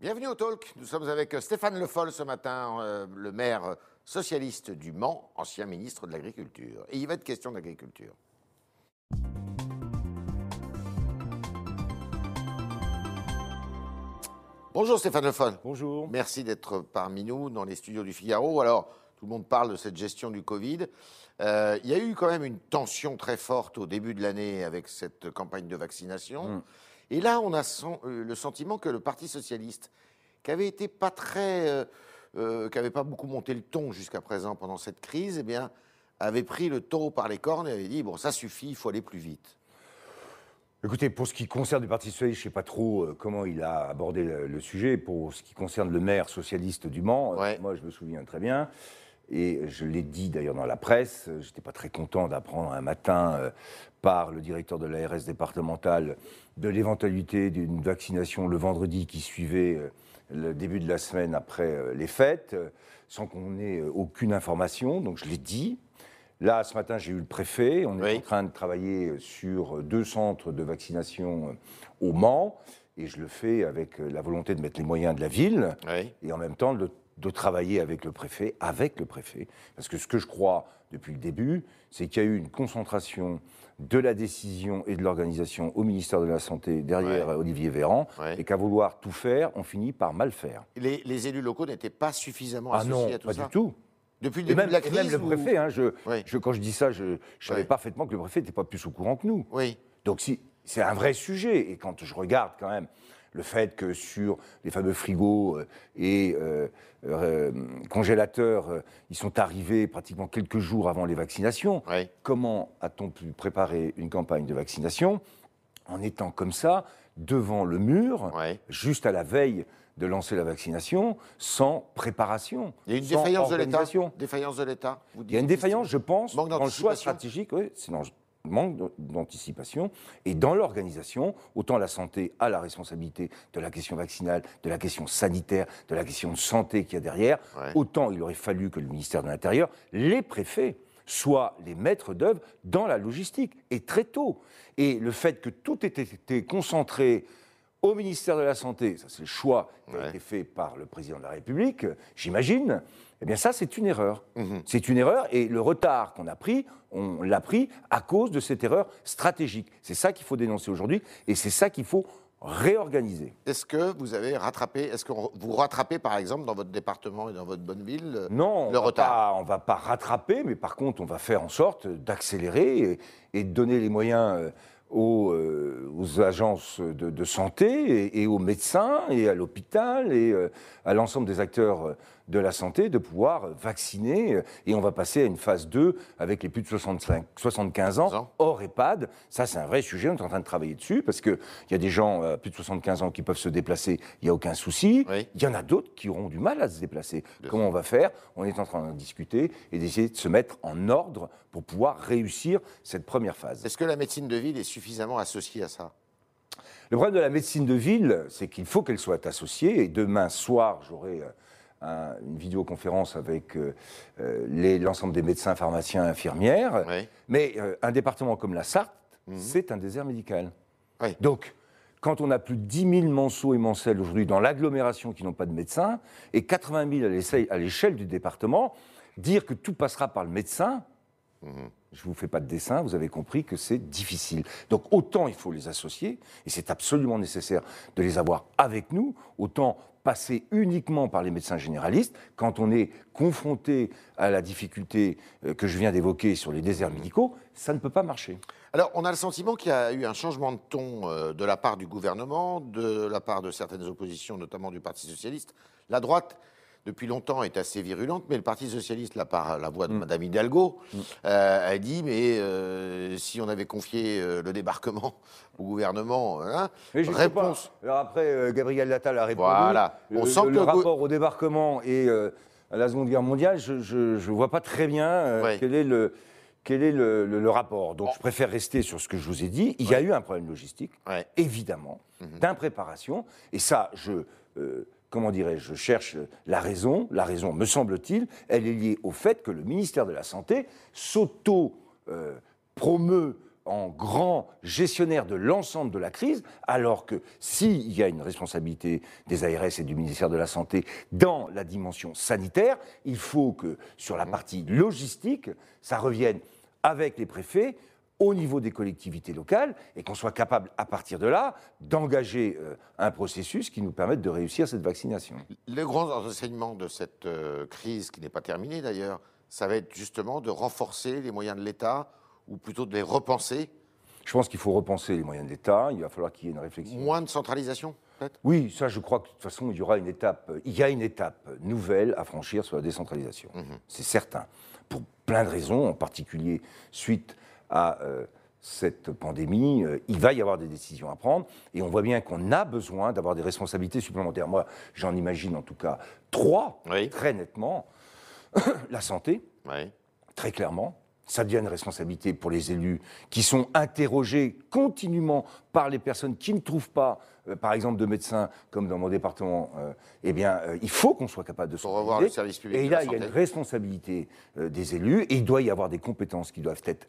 Bienvenue au Talk. Nous sommes avec Stéphane Le Foll ce matin, euh, le maire socialiste du Mans, ancien ministre de l'Agriculture. Et il va être question d'agriculture. Bonjour Stéphane Le Foll. Bonjour. Merci d'être parmi nous dans les studios du Figaro. Alors, tout le monde parle de cette gestion du Covid. Euh, il y a eu quand même une tension très forte au début de l'année avec cette campagne de vaccination. Mm. Et là, on a son- euh, le sentiment que le Parti socialiste, qui avait été pas très, euh, euh, qui avait pas beaucoup monté le ton jusqu'à présent pendant cette crise, eh bien, avait pris le taureau par les cornes et avait dit bon, ça suffit, il faut aller plus vite. Écoutez, pour ce qui concerne le Parti Socialiste, je ne sais pas trop comment il a abordé le, sujet. Pour ce qui concerne le maire socialiste du Mans, Ouais. moi je me souviens très bien, et je l'ai dit d'ailleurs dans la presse, j'étais pas très content d'apprendre un matin euh, par le directeur de l'ARS départementale de l'éventualité d'une vaccination le vendredi qui suivait euh, le début de la semaine après euh, les fêtes, sans qu'on ait aucune information. Donc je l'ai dit. Là, ce matin, j'ai eu le préfet. On est Oui. en train de travailler sur deux centres de vaccination au Mans. Et je le fais avec la volonté de mettre les moyens de la ville Oui. et en même temps de, de travailler avec le préfet, avec le préfet. Parce que ce que je crois depuis le début, c'est qu'il y a eu une concentration de la décision et de l'organisation au ministère de la Santé derrière Ouais. Olivier Véran, Ouais. et qu'à vouloir tout faire, on finit par mal faire. Les, les élus locaux n'étaient pas suffisamment Ah associés non, à tout pas ça. du tout. Depuis le Et début même, de la et crise. même le ou- préfet, hein, je, Oui. je- quand je dis ça, je, je savais parfaitement que le préfet n'était pas plus au courant que nous. Oui. Donc si, c'est un vrai sujet. Et quand je regarde quand même le fait que sur les fameux frigos euh, et euh, euh, congélateurs, ils sont arrivés pratiquement quelques jours avant les vaccinations, Oui. comment a-t-on pu préparer une campagne de vaccination en étant comme ça devant le mur, juste à la veille de lancer la vaccination, sans préparation Il y a une défaillance de l'État. organisation? Défaillance de l'État. vous il y a une défaillance, je pense, dans le choix stratégique, oui, le manque d'anticipation, et dans l'organisation, autant la santé a la responsabilité de la question vaccinale, de la question sanitaire, de la question de santé qu'il y a derrière, Ouais. autant il aurait fallu que le ministère de l'Intérieur, les préfets, soient les maîtres d'œuvre dans la logistique, et très tôt. Et le fait que tout ait été concentré au ministère de la Santé, ça c'est le choix qui a Ouais. été fait par le président de la République, j'imagine, eh bien ça c'est une erreur. Mhm. C'est une erreur et le retard qu'on a pris, on l'a pris à cause de cette erreur stratégique. C'est ça qu'il faut dénoncer aujourd'hui et c'est ça qu'il faut réorganiser. Est-ce que vous avez rattrapé, est-ce que vous rattrapez par exemple dans votre département et dans votre bonne ville euh, Non, le on retard? pas- on ne va pas rattraper, mais par contre, on va faire en sorte d'accélérer et, de donner les moyens euh, aux, euh, aux agences de, de santé et, et aux médecins et à l'hôpital et à l'ensemble des acteurs de la santé de pouvoir vacciner. euh, Et on va passer à une phase 2 avec les plus de 65, 75 ans hors EHPAD. Ça, c'est un vrai sujet. On est en train de travailler dessus parce qu'il y a des gens euh, plus de 75 ans qui peuvent se déplacer. Il n'y a aucun souci. Oui. Il y en a d'autres qui auront du mal à se déplacer. Bien Comment on va faire? On est en train d'en discuter et d'essayer de se mettre en ordre pour pouvoir réussir cette première phase. Est-ce que la médecine de ville est suffisamment associée à ça? Le problème de la médecine de ville, c'est qu'il faut qu'elle soit associée. Et demain soir, j'aurai euh, un- une vidéoconférence avec euh, euh, l'ensemble des médecins, pharmaciens, infirmières. Oui. Mais euh, un département comme la Sarthe, Mhm. c'est un désert médical. Oui. Donc, quand on a plus de 10 000 manceaux et mancelles aujourd'hui dans l'agglomération qui n'ont pas de médecin, et 80 000 à l'échelle du département, dire que tout passera par le médecin, je ne vous fais pas de dessin, vous avez compris que c'est difficile. Donc autant il faut les associer, et c'est absolument nécessaire de les avoir avec nous, autant passer uniquement par les médecins généralistes quand on est confronté à la difficulté euh, que je viens d'évoquer sur les déserts médicaux, ça ne peut pas marcher. Alors, on a le sentiment qu'il y a eu un changement de ton euh, de la part du gouvernement, de la part de certaines oppositions, notamment du Parti socialiste. La droite, depuis longtemps, est assez virulente, mais le Parti socialiste, là, par la voix de Madame Hidalgo, euh, a dit mais euh, si on avait confié euh, le débarquement au gouvernement, hein, Mais je sais réponse. pas. Alors après, Gabriel Attal a répondu. Voilà. On Le, sent le- que le rapport au débarquement et à la Seconde Guerre mondiale, je ne vois pas très bien Ouais. quel est le quel est le, le- le rapport. Donc je préfère rester sur ce que je vous ai dit. Il y a eu un problème logistique, Ouais. évidemment, d'impréparation. Et ça, je euh, comment dirais-je, je cherche la raison. La raison, me semble-t-il, elle est liée au fait que le ministère de la Santé s'auto euh, en grand gestionnaire de l'ensemble de la crise, alors que s'il y a une responsabilité des ARS et du ministère de la Santé dans la dimension sanitaire, il faut que sur la partie logistique, ça revienne avec les préfets au niveau des collectivités locales et qu'on soit capable, à partir de là, d'engager euh, un processus qui nous permette de réussir cette vaccination. Le grand enseignement de cette euh, crise, qui n'est pas terminée d'ailleurs, ça va être justement de renforcer les moyens de l'État ou plutôt de les repenser Je pense qu'il faut repenser les moyens de l'État, il va falloir qu'il y ait une réflexion. Moins de centralisation, Oui, ça je crois que de toute façon, il y aura une étape, il y a une étape nouvelle à franchir sur la décentralisation. C'est certain. Pour plein de raisons, en particulier suite à euh, cette pandémie, euh, il va y avoir des décisions à prendre et on voit bien qu'on a besoin d'avoir des responsabilités supplémentaires. Moi, j'en imagine en tout cas trois, Oui. très nettement. la santé, Oui. très clairement. Ça devient une responsabilité pour les élus qui sont interrogés continuellement par les personnes qui ne trouvent pas, euh, par exemple, de médecins, comme dans mon département. euh, eh bien, euh, il faut qu'on soit capable de Faut revoir le service public Et là, il y a une responsabilité des élus et il doit y avoir des compétences qui doivent être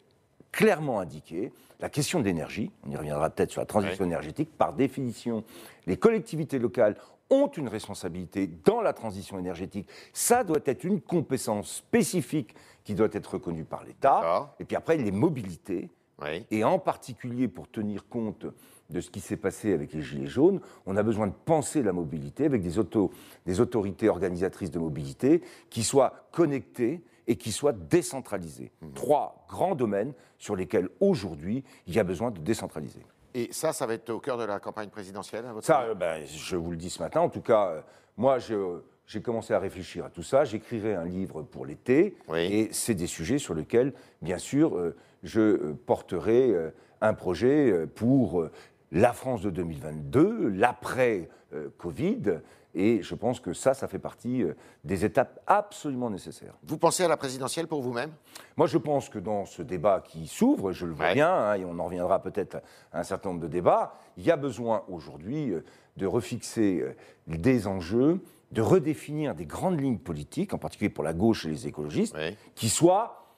clairement indiquées. La question de l'énergie, on y reviendra peut-être sur la transition énergétique, par définition, les collectivités locales ont une responsabilité dans la transition énergétique. Ça doit être une compétence spécifique qui doit être reconnue par l'État. Et puis après, les mobilités, Oui. et en particulier pour tenir compte de ce qui s'est passé avec les Gilets jaunes, on a besoin de penser la mobilité avec des, auto- des autorités organisatrices de mobilité qui soient connectées et qui soient décentralisées. Trois grands domaines sur lesquels aujourd'hui il y a besoin de décentraliser. Et ça, ça va être au cœur de la campagne présidentielle, à votre Ça, euh, ben, je vous le dis ce matin, en tout cas, euh, moi, euh, j'ai commencé à réfléchir à tout ça. J'écrirai un livre pour l'été, Oui. et c'est des sujets sur lesquels, bien sûr, euh, je porterai euh, un projet pour la France de 2022, l'après-Covid, et je pense que ça, ça fait partie euh, des étapes absolument nécessaires. Vous pensez à la présidentielle pour vous-même? Moi, je pense que dans ce débat qui s'ouvre, je le vois Ouais. bien, hein, et on en reviendra peut-être à un certain nombre de débats, il y a besoin aujourd'hui euh, de refixer euh, des enjeux, de redéfinir des grandes lignes politiques, en particulier pour la gauche et les écologistes, qui soient,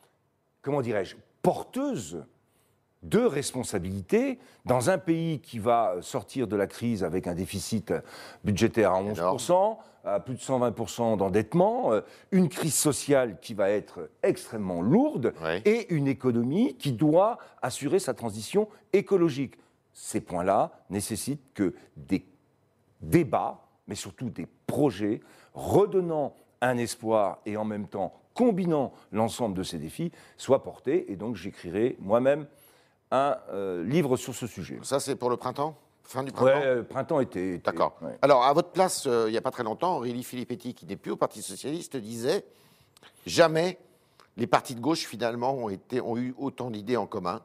comment dirais-je, porteuses de responsabilités dans un pays qui va sortir de la crise avec un déficit budgétaire à 11%, à plus de 120% d'endettement, euh, une crise sociale qui va être extrêmement lourde Ouais. et une économie qui doit assurer sa transition écologique. Ces points-là nécessitent que des débats, mais surtout des projets redonnant un espoir et en même temps combinant l'ensemble de ces défis soient portés. Et donc j'écrirai moi-même un euh, livre sur ce sujet. Ça, c'est pour le printemps? Fin du printemps? euh, printemps été. été- D'accord. ouais. Alors, à votre place, euh, il n'y a pas très longtemps, Aurélie Filippetti, qui n'est plus au Parti Socialiste, disait Jamais les partis de gauche, finalement, ont, été, ont eu autant d'idées en commun,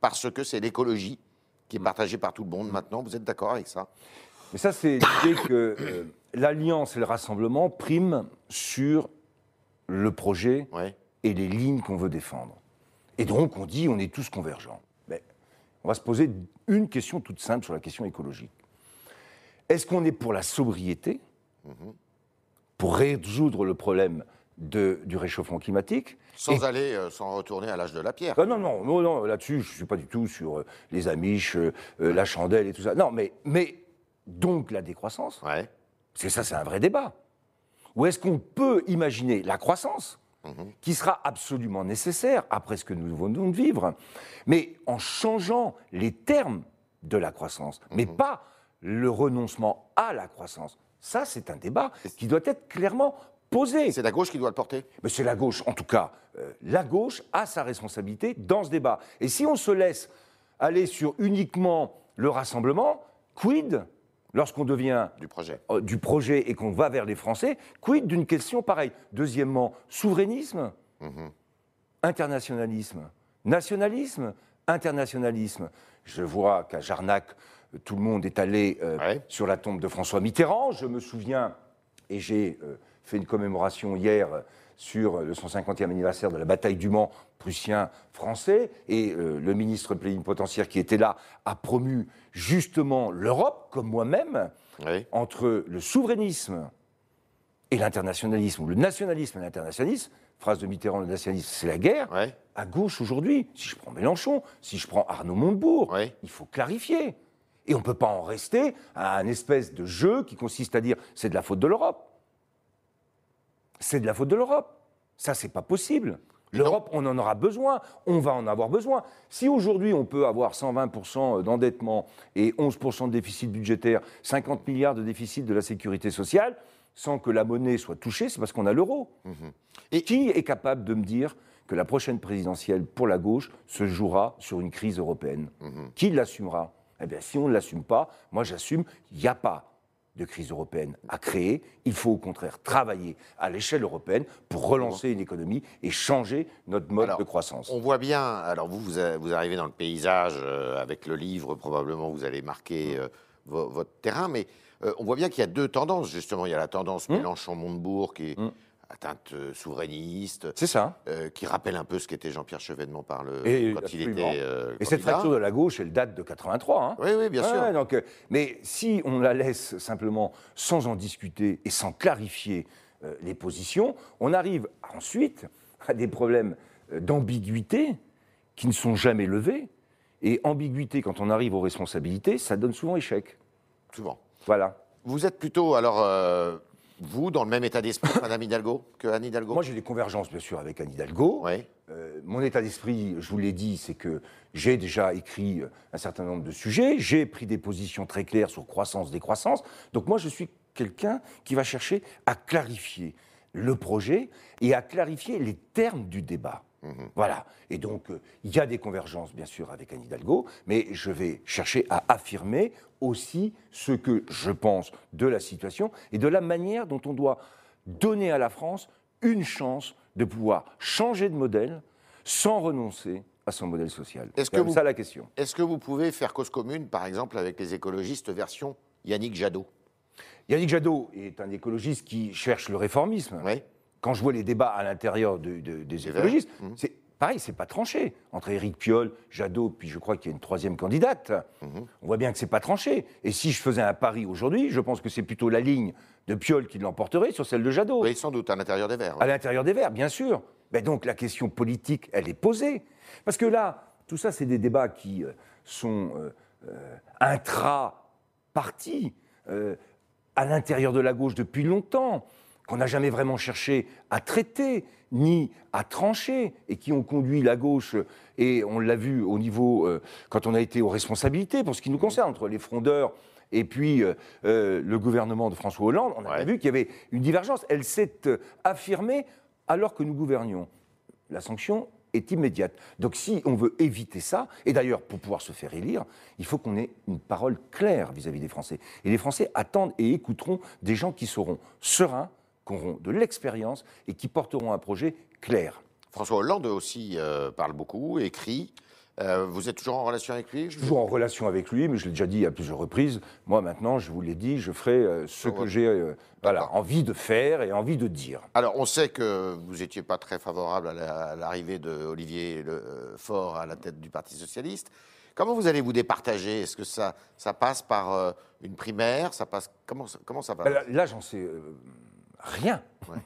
parce que c'est l'écologie qui est partagée par tout le monde maintenant. Vous êtes d'accord avec ça? Mais ça, c'est l'idée que euh, l'alliance et le rassemblement priment sur le projet Ouais. et les lignes qu'on veut défendre. Et donc, on dit on est tous convergents. On va se poser une question toute simple sur la question écologique. Est-ce qu'on est pour la sobriété, pour résoudre le problème de- du réchauffement climatique Sans Et- aller, euh, sans retourner à l'âge de la pierre. Ah non, non, non, non, là-dessus, je ne suis pas du tout sur euh, les amiches, euh, la chandelle et tout ça. Non, mais, mais donc la décroissance, Ouais. que ça, c'est un vrai débat. Ou est-ce qu'on peut imaginer la croissance, qui sera absolument nécessaire après ce que nous venons de vivre, mais en changeant les termes de la croissance, mais pas le renoncement à la croissance Ça, c'est un débat qui doit être clairement posé. C'est la gauche qui doit le porter? Mais c'est la gauche, en tout cas, euh, la gauche a sa responsabilité dans ce débat. Et si on se laisse aller sur uniquement le rassemblement, quid lorsqu'on devient Du projet. euh, du projet et qu'on va vers les Français, quid d'une question pareille? Deuxièmement, souverainisme, internationalisme, nationalisme, internationalisme? Je vois qu'à Jarnac, euh, tout le monde est allé euh, Ouais. sur la tombe de François Mitterrand. Je me souviens, et j'ai euh, fait une commémoration hier sur le 150e anniversaire de la bataille du Mans prussien-français, et euh, le ministre plénipotentiaire qui était là a promu justement l'Europe, comme moi-même, Oui. entre le souverainisme et l'internationalisme, ou le nationalisme et l'internationalisme, phrase de Mitterrand, le nationalisme, c'est la guerre. À gauche aujourd'hui, si je prends Mélenchon, si je prends Arnaud Montebourg, il faut clarifier. Et on ne peut pas en rester à un espèce de jeu qui consiste à dire c'est de la faute de l'Europe. C'est de la faute de l'Europe. Ça, c'est pas possible. L'Europe, on en aura besoin, on va en avoir besoin. Si aujourd'hui on peut avoir 120% d'endettement et 11% de déficit budgétaire, 50 milliards de déficit de la sécurité sociale, sans que la monnaie soit touchée, c'est parce qu'on a l'euro. Et qui est capable de me dire que la prochaine présidentielle pour la gauche se jouera sur une crise européenne? Qui l'assumera? Eh bien, si on ne l'assume pas, moi j'assume, il n'y a pas de crise européenne à créer. Il faut au contraire travailler à l'échelle européenne pour relancer une économie et changer notre mode Alors, de croissance. On voit bien, alors vous, vous, arrivez dans le paysage euh, avec le livre, probablement vous allez marquer euh, vo- votre terrain, mais euh, on voit bien qu'il y a deux tendances, justement. Il y a la tendance Hum. Mélenchon-Montebourg qui est atteinte euh, souverainiste, C'est ça. euh, qui rappelle un peu ce qu'était Jean-Pierre Chevènement par le, Et, quand il était euh, et cette fracture de la gauche, elle date de 83. hein. Oui, oui, bien sûr. Donc, mais si on la laisse simplement sans en discuter et sans clarifier euh, les positions, on arrive ensuite à des problèmes d'ambiguïté qui ne sont jamais levés. Et ambiguïté, quand on arrive aux responsabilités, ça donne souvent échec. Souvent. Voilà. Vous êtes plutôt, alors, vous, dans le même état d'esprit Madame Hidalgo, que Anne Hidalgo Moi, j'ai des convergences, bien sûr, avec Anne Hidalgo. Oui. Euh, mon état d'esprit, je vous l'ai dit, c'est que j'ai déjà écrit euh, un certain nombre de sujets, j'ai pris des positions très claires sur croissance, décroissance. Donc moi, je suis quelqu'un qui va chercher à clarifier le projet et à clarifier les termes du débat. Voilà. Et donc, euh, il y a des convergences, bien sûr, avec Anne Hidalgo, mais je vais chercher à affirmer aussi ce que je pense de la situation et de la manière dont on doit donner à la France une chance de pouvoir changer de modèle sans renoncer à son modèle social. C'est vous- ça la question. Est-ce que vous pouvez faire cause commune, par exemple, avec les écologistes version Yannick Jadot? Yannick Jadot est un écologiste qui cherche le réformisme. Oui. Quand je vois les débats à l'intérieur de- de- des écologistes, Mhm. c'est pareil, c'est pas tranché. Entre Éric Piolle, Jadot, puis je crois qu'il y a une troisième candidate, Mhm. on voit bien que c'est pas tranché. Et si je faisais un pari aujourd'hui, je pense que c'est plutôt la ligne de Piolle qui l'emporterait sur celle de Jadot. Oui, sans doute, à l'intérieur des Verts. À l'intérieur des Verts, bien sûr. Mais donc la question politique, elle est posée. Parce que là, tout ça, c'est des débats qui euh, sont euh, euh, intra-partis, euh, à l'intérieur de la gauche depuis longtemps, qu'on n'a jamais vraiment cherché à traiter, ni à trancher, et qui ont conduit la gauche, et on l'a vu au niveau, euh, quand on a été aux responsabilités, pour ce qui nous concerne, entre les frondeurs et puis euh, euh, le gouvernement de François Hollande, on a Ouais. vu qu'il y avait une divergence. Elle s'est affirmée alors que nous gouvernions. La sanction est immédiate. Donc si on veut éviter ça, et d'ailleurs pour pouvoir se faire élire, il faut qu'on ait une parole claire vis-à-vis des Français. Et les Français attendent et écouteront des gens qui seront sereins, qui auront de l'expérience et qui porteront un projet clair. François Hollande aussi euh, parle beaucoup, écrit. Euh, vous êtes toujours en relation avec lui Je toujours en relation avec lui, mais je l'ai déjà dit à plusieurs reprises. Moi, maintenant, je vous l'ai dit, je ferai euh, ce Ouais. que j'ai euh, voilà, envie de faire et envie de dire. Alors, on sait que vous n'étiez pas très favorable à la- l'arrivée d'Olivier Faure à la tête du Parti Socialiste. Comment vous allez vous départager? Est-ce que ça, ça passe par une primaire? Ça passe, comment, ça- comment ça va? Ben Là, là, j'en sais rien,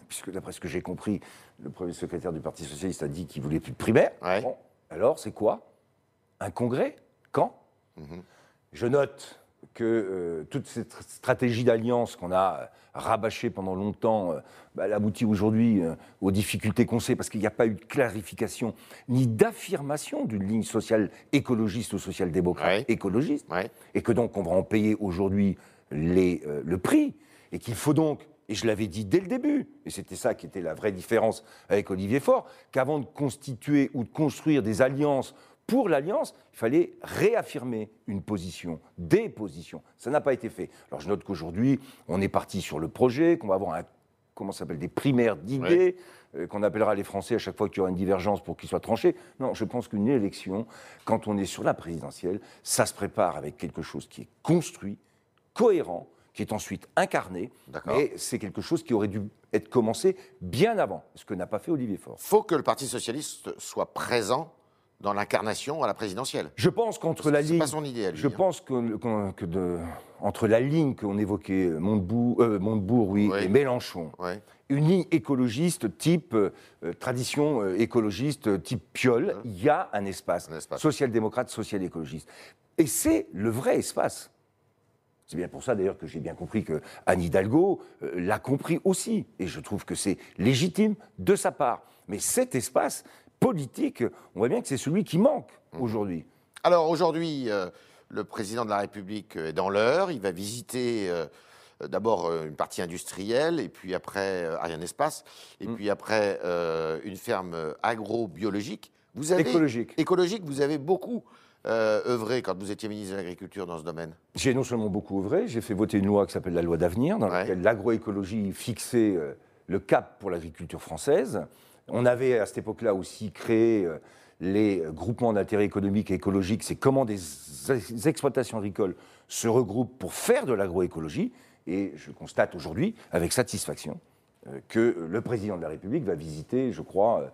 puisque d'après ce que j'ai compris, le premier secrétaire du Parti Socialiste a dit qu'il voulait plus de primaire. Ouais. Bon, alors, c'est quoi? Un congrès? Quand? Mhm. Je note que euh, toute cette stratégie d'alliance qu'on a euh, rabâchée pendant longtemps, euh, bah, elle aboutit aujourd'hui euh, aux difficultés qu'on sait, parce qu'il n'y a pas eu de clarification ni d'affirmation d'une ligne sociale écologiste ou social-démocrate Ouais. écologiste Ouais. et que donc on va en payer aujourd'hui les, le prix, et qu'il faut donc, et je l'avais dit dès le début, et c'était ça qui était la vraie différence avec Olivier Faure, qu'avant de constituer ou de construire des alliances pour l'alliance, il fallait réaffirmer une position, des positions. Ça n'a pas été fait. Alors je note qu'aujourd'hui, on est parti sur le projet, qu'on va avoir un, comment s'appelle, des primaires d'idées, euh, qu'on appellera les Français à chaque fois qu'il y aura une divergence pour qu'ils soient tranchés. Non, je pense qu'une élection, quand on est sur la présidentielle, ça se prépare avec quelque chose qui est construit, cohérent, qui est ensuite incarné. Mais c'est quelque chose qui aurait dû être commencé bien avant, ce que n'a pas fait Olivier Faure. faut que le Parti Socialiste soit présent dans l'incarnation à la présidentielle. Je pense qu'entre la ligne. pas son idée, à lui, Je hein. pense que, que- que de- entre la ligne qu'on évoquait, Montebourg, euh, Montebourg, oui, Oui. et Mélenchon, une ligne écologiste type euh, tradition euh, écologiste type Piolle, il y a un espace, Un espace. social-démocrate, social-écologiste. Et c'est le vrai espace. C'est bien pour ça d'ailleurs que j'ai bien compris que Anne Hidalgo euh, l'a compris aussi. Et je trouve que c'est légitime de sa part. Mais cet espace politique, on voit bien que c'est celui qui manque Mmh. aujourd'hui. Alors aujourd'hui, euh, le président de la République est dans l'heure. Il va visiter euh, d'abord une partie industrielle, et puis après Ariane Espace, et Mm. puis après une ferme agrobiologique. Vous avez Écologique. écologique. Vous avez beaucoup euh, œuvré quand vous étiez ministre de l'Agriculture dans ce domaine. J'ai non seulement beaucoup œuvré, j'ai fait voter une loi qui s'appelle la loi d'avenir, dans Ouais. laquelle l'agroécologie fixait euh, le cap pour l'agriculture française. On avait à cette époque-là aussi créé euh, les groupements d'intérêt économique et écologique. C'est comment des, exploitations agricoles se regroupent pour faire de l'agroécologie. Et je constate aujourd'hui, avec satisfaction, euh, que le président de la République va visiter, je crois,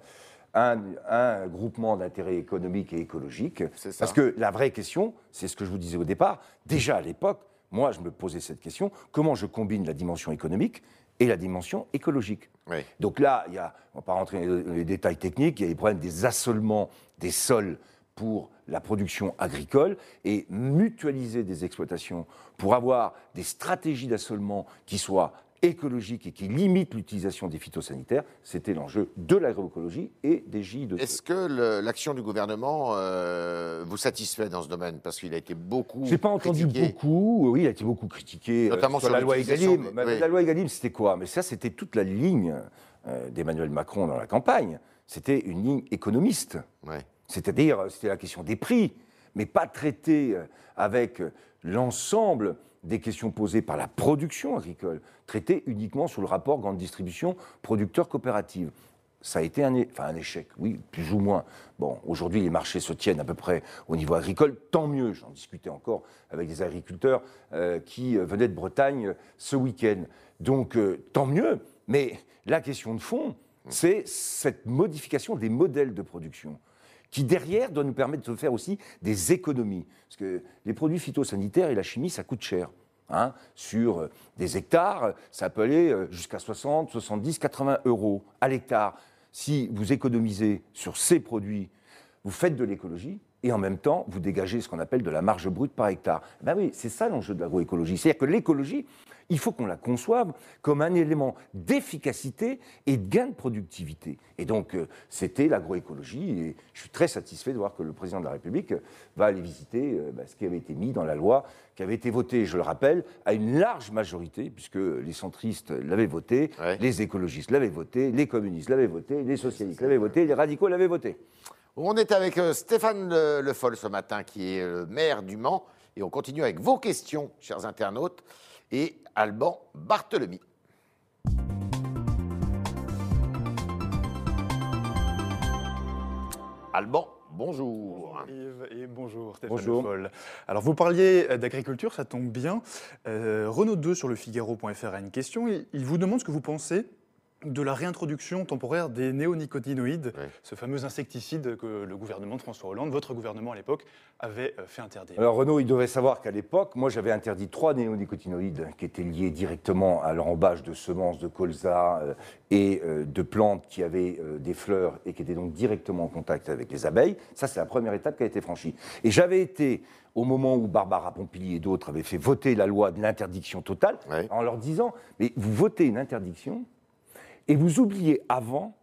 un, un groupement d'intérêt économique et écologique. C'est ça. Parce que la vraie question, c'est ce que je vous disais au départ, déjà à l'époque, moi je me posais cette question, comment je combine la dimension économique et la dimension écologique? Oui. donc là, il y a, on ne va pas rentrer dans les détails techniques, il y a les problèmes des assolements des sols pour la production agricole et mutualiser des exploitations pour avoir des stratégies d'assolement qui soient écologiques et qui limitent l'utilisation des phytosanitaires, c'était l'enjeu de l'agroécologie et des JI2. Est-ce que l'action du gouvernement euh, vous satisfait dans ce domaine? Parce qu'il a été beaucoup. J'ai pas entendu critiqué. beaucoup, oui, il a été beaucoup critiqué, euh, Notamment sur, sur la loi Egalim. des- oui. La loi Egalim, c'était quoi? Mais ça, c'était toute la ligne euh, d'Emmanuel Macron dans la campagne. C'était une ligne économiste. C'est-à-dire, euh, c'était la question des prix, mais pas traité euh, avec euh, l'ensemble des questions posées par la production agricole, traité uniquement sur le rapport grande distribution producteur-coopérative. Ça a été un, échec, oui, plus ou moins. Bon, aujourd'hui, les marchés se tiennent à peu près au niveau agricole, tant mieux. J'en discutais encore avec des agriculteurs euh, qui euh, venaient de Bretagne euh, ce week-end. Donc, tant mieux. Mais la question de fond, c'est cette modification des modèles de production qui derrière doit nous permettre de faire aussi des économies. Parce que les produits phytosanitaires et la chimie, ça coûte cher. Hein. Sur euh, des hectares, ça peut aller euh, jusqu'à 60, 70, 80 euros à l'hectare. Si vous économisez sur ces produits, vous faites de l'écologie et en même temps, vous dégagez ce qu'on appelle de la marge brute par hectare. Ben oui, c'est ça l'enjeu de l'agroécologie. C'est-à-dire que l'écologie, il faut qu'on la conçoive comme un élément d'efficacité et de gain de productivité. Et donc, euh, c'était l'agroécologie. Et je suis très satisfait de voir que le président de la République va aller visiter euh, ben, ce qui avait été mis dans la loi, qui avait été voté, je le rappelle, à une large majorité, puisque les centristes l'avaient voté, Ouais. les écologistes l'avaient voté, les communistes l'avaient voté, les socialistes l'avaient voté, les radicaux l'avaient voté. On est avec euh, Stéphane Le, Le Foll ce matin, qui est le maire du Mans. Et on continue avec vos questions, chers internautes, et Alban Barthelemy. Alban, bonjour. Yves et bonjour Stéphane Bonjour. Le Foll. Alors vous parliez euh, d'agriculture, ça tombe bien. Euh, Renaud 2 sur le Figaro.fr a une question. Il, il vous demande ce que vous pensez de la réintroduction temporaire des néonicotinoïdes, Ouais. ce fameux insecticide que le gouvernement de François Hollande, votre gouvernement à l'époque, avait euh, fait interdire. Alors Renaud, il devait savoir qu'à l'époque, moi j'avais interdit trois néonicotinoïdes qui étaient liés directement à l'enrobage de semences de colza euh, et euh, de plantes qui avaient euh, des fleurs et qui étaient donc directement en contact avec les abeilles. Ça, c'est la première étape qui a été franchie. Et j'avais été, au moment où Barbara Pompili et d'autres avaient fait voter la loi de l'interdiction totale, Ouais. en leur disant, mais vous votez une interdiction et vous oubliez avant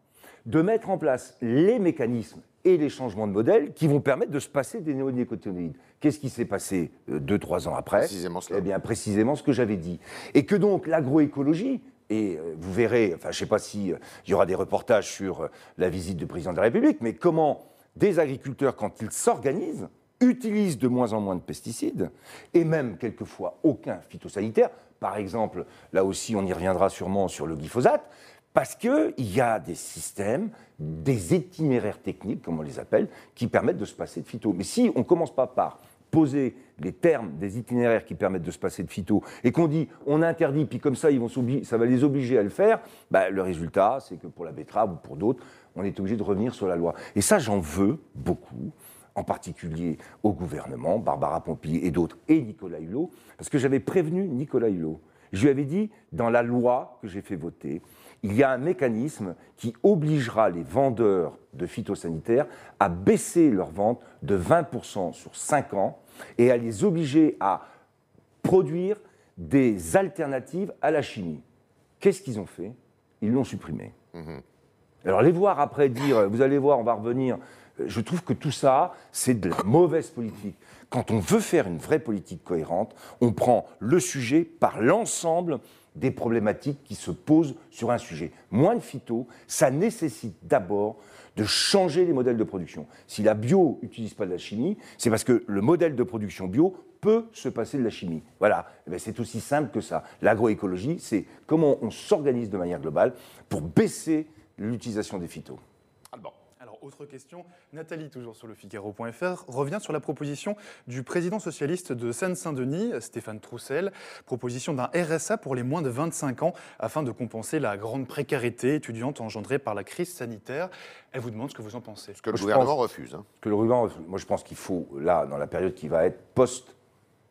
de mettre en place les mécanismes et les changements de modèle qui vont permettre de se passer des néonicotinoïdes. Qu'est-ce qui s'est passé euh, deux, trois ans après Précisément cela. Eh bien, précisément ce que j'avais dit. Et que donc l'agroécologie, et euh, vous verrez, enfin, je ne sais pas s'il y aura des reportages sur euh, la visite du président de la République, mais comment des agriculteurs, quand ils s'organisent, utilisent de moins en moins de pesticides, et même quelquefois aucun phytosanitaire. Par exemple, là aussi, on y reviendra sûrement sur le glyphosate, parce qu'il y a des systèmes, des itinéraires techniques, comme on les appelle, qui permettent de se passer de phyto. Mais si on ne commence pas par poser les termes des itinéraires qui permettent de se passer de phyto et qu'on dit on interdit, puis comme ça ils vont ça va les obliger à le faire, bah, le résultat c'est que pour la betterave ou pour d'autres, on est obligé de revenir sur la loi. Et ça j'en veux beaucoup en particulier au gouvernement, Barbara Pompili et d'autres, et Nicolas Hulot, parce que j'avais prévenu Nicolas Hulot. Je lui avais dit, dans la loi que j'ai fait voter, il y a un mécanisme qui obligera les vendeurs de phytosanitaires à baisser leurs ventes de 20% sur 5 ans et à les obliger à produire des alternatives à la chimie. Qu'est-ce qu'ils ont fait? Ils l'ont supprimé. Mmh. Alors les voir après dire, vous allez voir, on va revenir, je trouve que tout ça, c'est de la mauvaise politique. Quand on veut faire une vraie politique cohérente, on prend le sujet par l'ensemble des problématiques qui se posent sur un sujet. Moins de phyto, ça nécessite d'abord de changer les modèles de production. Si la bio n'utilise pas de la chimie, c'est parce que le modèle de production bio peut se passer de la chimie. Voilà, eh c'est aussi simple que ça. L'agroécologie, c'est comment on s'organise de manière globale pour baisser l'utilisation des phytos. Autre question, Nathalie, toujours sur le Figaro.fr, revient sur la proposition du président socialiste de Seine-Saint-Denis, Stéphane Troussel, proposition d'un RSA pour les moins de 25 ans afin de compenser la grande précarité étudiante engendrée par la crise sanitaire. Elle vous demande ce que vous en pensez. Ce que le gouvernement refuse. Hein. Que le gouvernement Moi, je pense qu'il faut, là, dans la période qui va être post-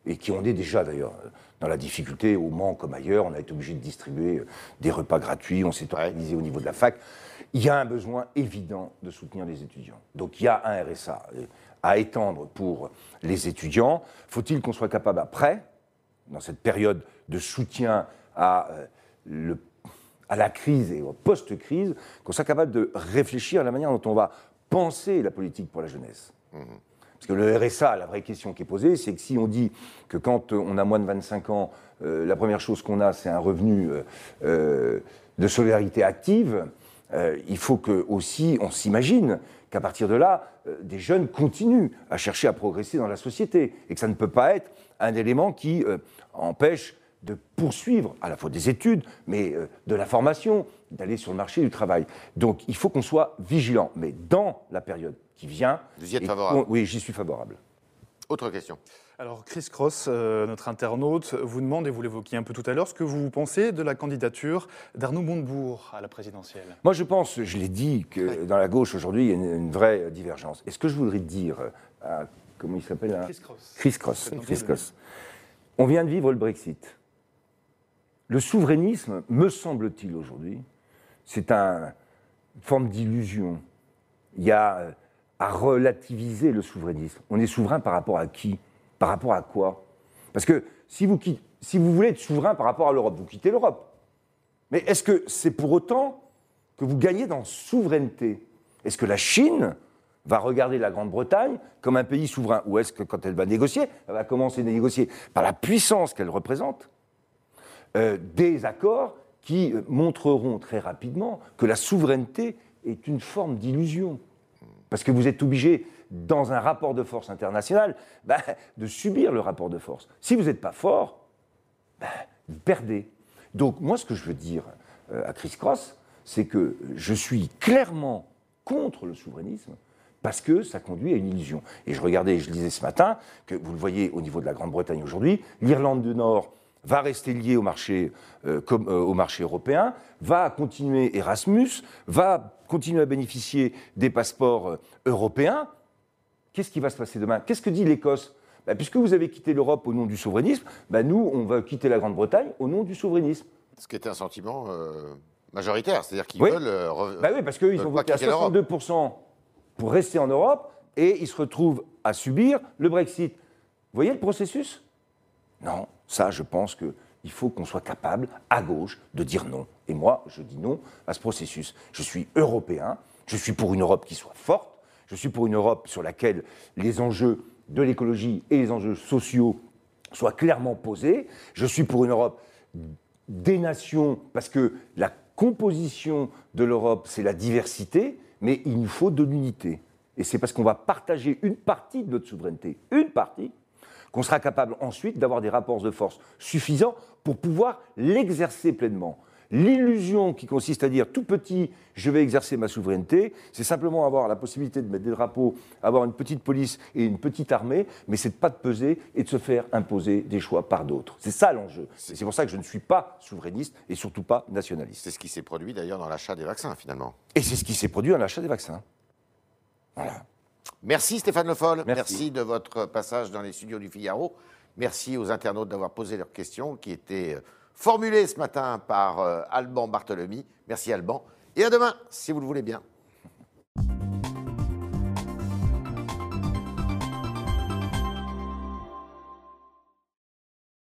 et qui en est déjà d'ailleurs dans la difficulté, au Mans comme ailleurs, on a été obligé de distribuer des repas gratuits, on s'est organisé au niveau de la fac il y a un besoin évident de soutenir les étudiants. Donc il y a un RSA à étendre pour les étudiants. Faut-il qu'on soit capable après, dans cette période de soutien à, euh, à la crise et au post-crise, qu'on soit capable de réfléchir à la manière dont on va penser la politique pour la jeunesse? Mmh. Parce que le RSA, la vraie question qui est posée, c'est que si on dit que quand on a moins de 25 ans, euh, la première chose qu'on a, c'est un revenu euh, de solidarité active, euh, il faut que aussi on s'imagine qu'à partir de là, euh, des jeunes continuent à chercher à progresser dans la société et que ça ne peut pas être un élément qui euh, empêche de poursuivre à la fois des études, mais de la formation, d'aller sur le marché du travail. Donc il faut qu'on soit vigilant. Mais dans la période qui vient... Vous y êtes favorable Oui, j'y suis favorable. Autre question. Alors Chris Cross, euh, notre internaute, vous demande, et vous l'évoquiez un peu tout à l'heure, ce que vous pensez de la candidature d'Arnaud Montebourg à la présidentielle. Moi je pense, je l'ai dit, que dans la gauche aujourd'hui il y a une, vraie divergence. Et ce que je voudrais dire à, comment il s'appelle Chris Cross. Chris Cross. Chris Cross. On vient de vivre le Brexit. Le souverainisme, me semble-t-il aujourd'hui, c'est une forme d'illusion. Il y a euh, à relativiser le souverainisme. On est souverain par rapport à qui? Par rapport à quoi? Parce que si vous, si vous voulez être souverain par rapport à l'Europe, vous quittez l'Europe. Mais est-ce que c'est pour autant que vous gagnez dans souveraineté? Est-ce que la Chine va regarder la Grande-Bretagne comme un pays souverain? Ou est-ce que quand elle va négocier, elle va commencer à négocier par la puissance qu'elle représente euh, des accords qui euh, montreront très rapidement que la souveraineté est une forme d'illusion? Parce que vous êtes obligé dans un rapport de force international, ben, de subir le rapport de force. Si vous n'êtes pas fort, ben, vous perdez. Donc moi, ce que je veux dire euh, à Chris Cross, c'est que je suis clairement contre le souverainisme parce que ça conduit à une illusion. Et je regardais, je lisais ce matin, que vous le voyez au niveau de la Grande-Bretagne aujourd'hui, l'Irlande du Nord va rester au marché, euh, comme, euh, au marché européen, va continuer Erasmus, va continuer à bénéficier des passeports européens, qu'est-ce qui va se passer demain? Qu'est-ce que dit l'Écosse? Bah, Puisque vous avez quitté l'Europe au nom du souverainisme, bah, nous, on va quitter la Grande-Bretagne au nom du souverainisme. Ce qui était un sentiment euh, majoritaire, c'est-à-dire qu'ils veulent. Euh, bah oui, parce qu'ils ont voté à 62% pour rester en Europe et ils se retrouvent à subir le Brexit. Vous voyez le processus? Non, ça, je pense qu'il faut qu'on soit capable, à gauche, de dire non. Et moi, je dis non à ce processus. Je suis européen, je suis pour une Europe qui soit forte, je suis pour une Europe sur laquelle les enjeux de l'écologie et les enjeux sociaux soient clairement posés. Je suis pour une Europe des nations, parce que la composition de l'Europe, c'est la diversité, mais il nous faut de l'unité. Et c'est parce qu'on va partager une partie de notre souveraineté, une partie, qu'on sera capable ensuite d'avoir des rapports de force suffisants pour pouvoir l'exercer pleinement. L'illusion qui consiste à dire tout petit, je vais exercer ma souveraineté, c'est simplement avoir la possibilité de mettre des drapeaux, avoir une petite police et une petite armée, mais c'est de pas de peser et de se faire imposer des choix par d'autres. C'est ça l'enjeu. C'est pour ça que je ne suis pas souverainiste et surtout pas nationaliste. C'est ce qui s'est produit d'ailleurs dans l'achat des vaccins, finalement. Et c'est ce qui s'est produit en l'achat des vaccins. Voilà. Merci Stéphane Le Foll. Merci. de votre passage dans les studios du Figaro. Merci aux internautes d'avoir posé leurs questions qui étaient euh, formulées ce matin par euh, Alban Barthelemy. Merci Alban. Et à demain, si vous le voulez bien.